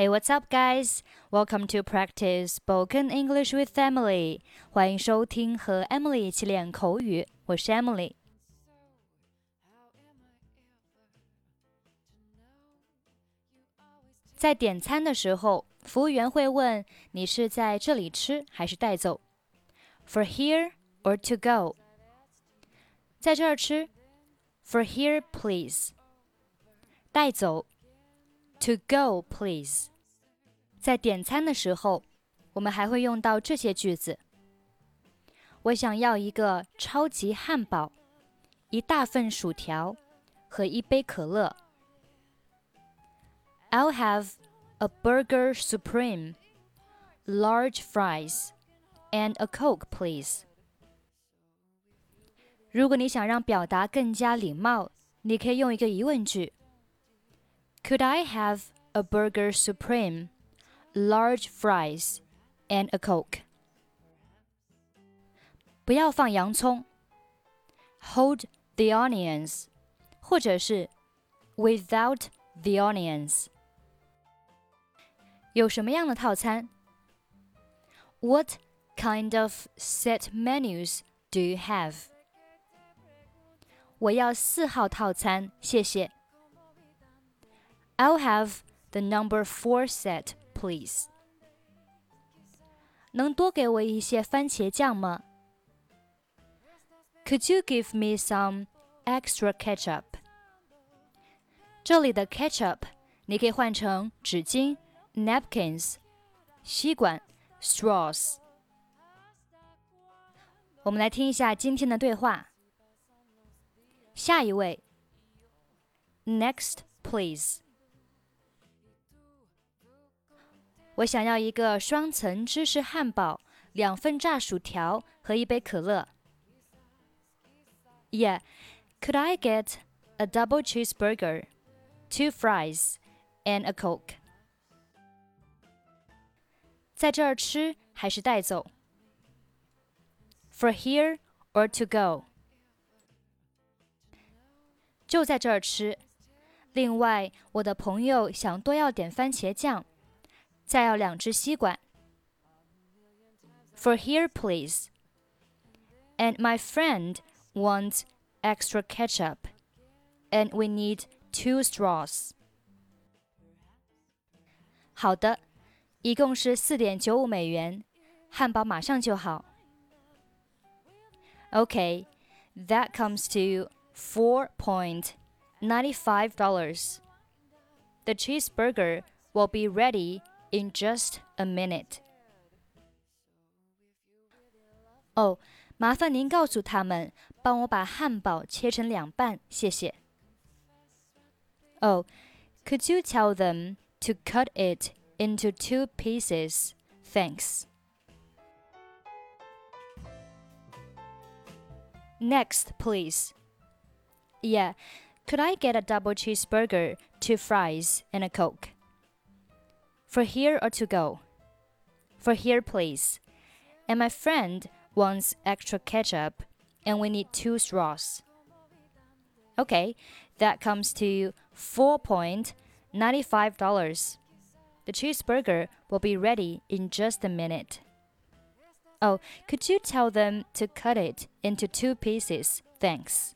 Hey, what's up, guys? Welcome to practice spoken English with Emily. 欢迎收听和 Emily 一起练口语。我是 Emily。在点餐的时候，服务员会问你是在这里吃还是带走？For here or to go？在这儿吃？For here, please。带走。 To go, please。在点餐的时候，我们还会用到这些句子：我想要一个超级汉堡，一大份薯条和一杯可乐。I'll have a burger supreme, large fries, and a Coke, please. 如果你想让表达更加礼貌，你可以用一个疑问句。 Could I have a burger supreme, large fries, and a Coke? 不要放洋葱。Hold the onions，或者是 without the onions。有什么样的套餐？What kind of set menus do you have？我要四号套餐，谢谢。 I'll have the number four set, please. 能多给我一些番茄酱吗？Could you give me some extra ketchup? 这里的 ketchup 你可以换成纸巾 napkins、吸管 straws。我们来听一下今天的对话。下一位，Next, please. 我想要一个双层芝士汉堡，两份炸薯条和一杯可乐。Yeah, could I get a double cheeseburger, two fries, and a Coke? 在这儿吃还是带走？For here or to go? 就在这儿吃。另外，我的朋友想多要点番茄酱。再要两支吸管。For here, please. And my friend wants extra ketchup. And we need two straws. 好的，一共是四点九五美元，汉堡马上就好。Okay, that comes to four point ninety five dollars. The cheeseburger will be ready in just a minute. 哦，麻烦您告诉他们，帮我把汉堡切成两半，谢谢。Oh, could you tell them to cut it into two pieces? Thanks. Next, please. Yeah, could I get a double cheeseburger, two fries, and a Coke? For here or to go? For here, please. And my friend wants extra ketchup, and we need two straws. Okay, that comes to $4.95. The cheeseburger will be ready in just a minute. Oh, could you tell them to cut it into two pieces? Thanks.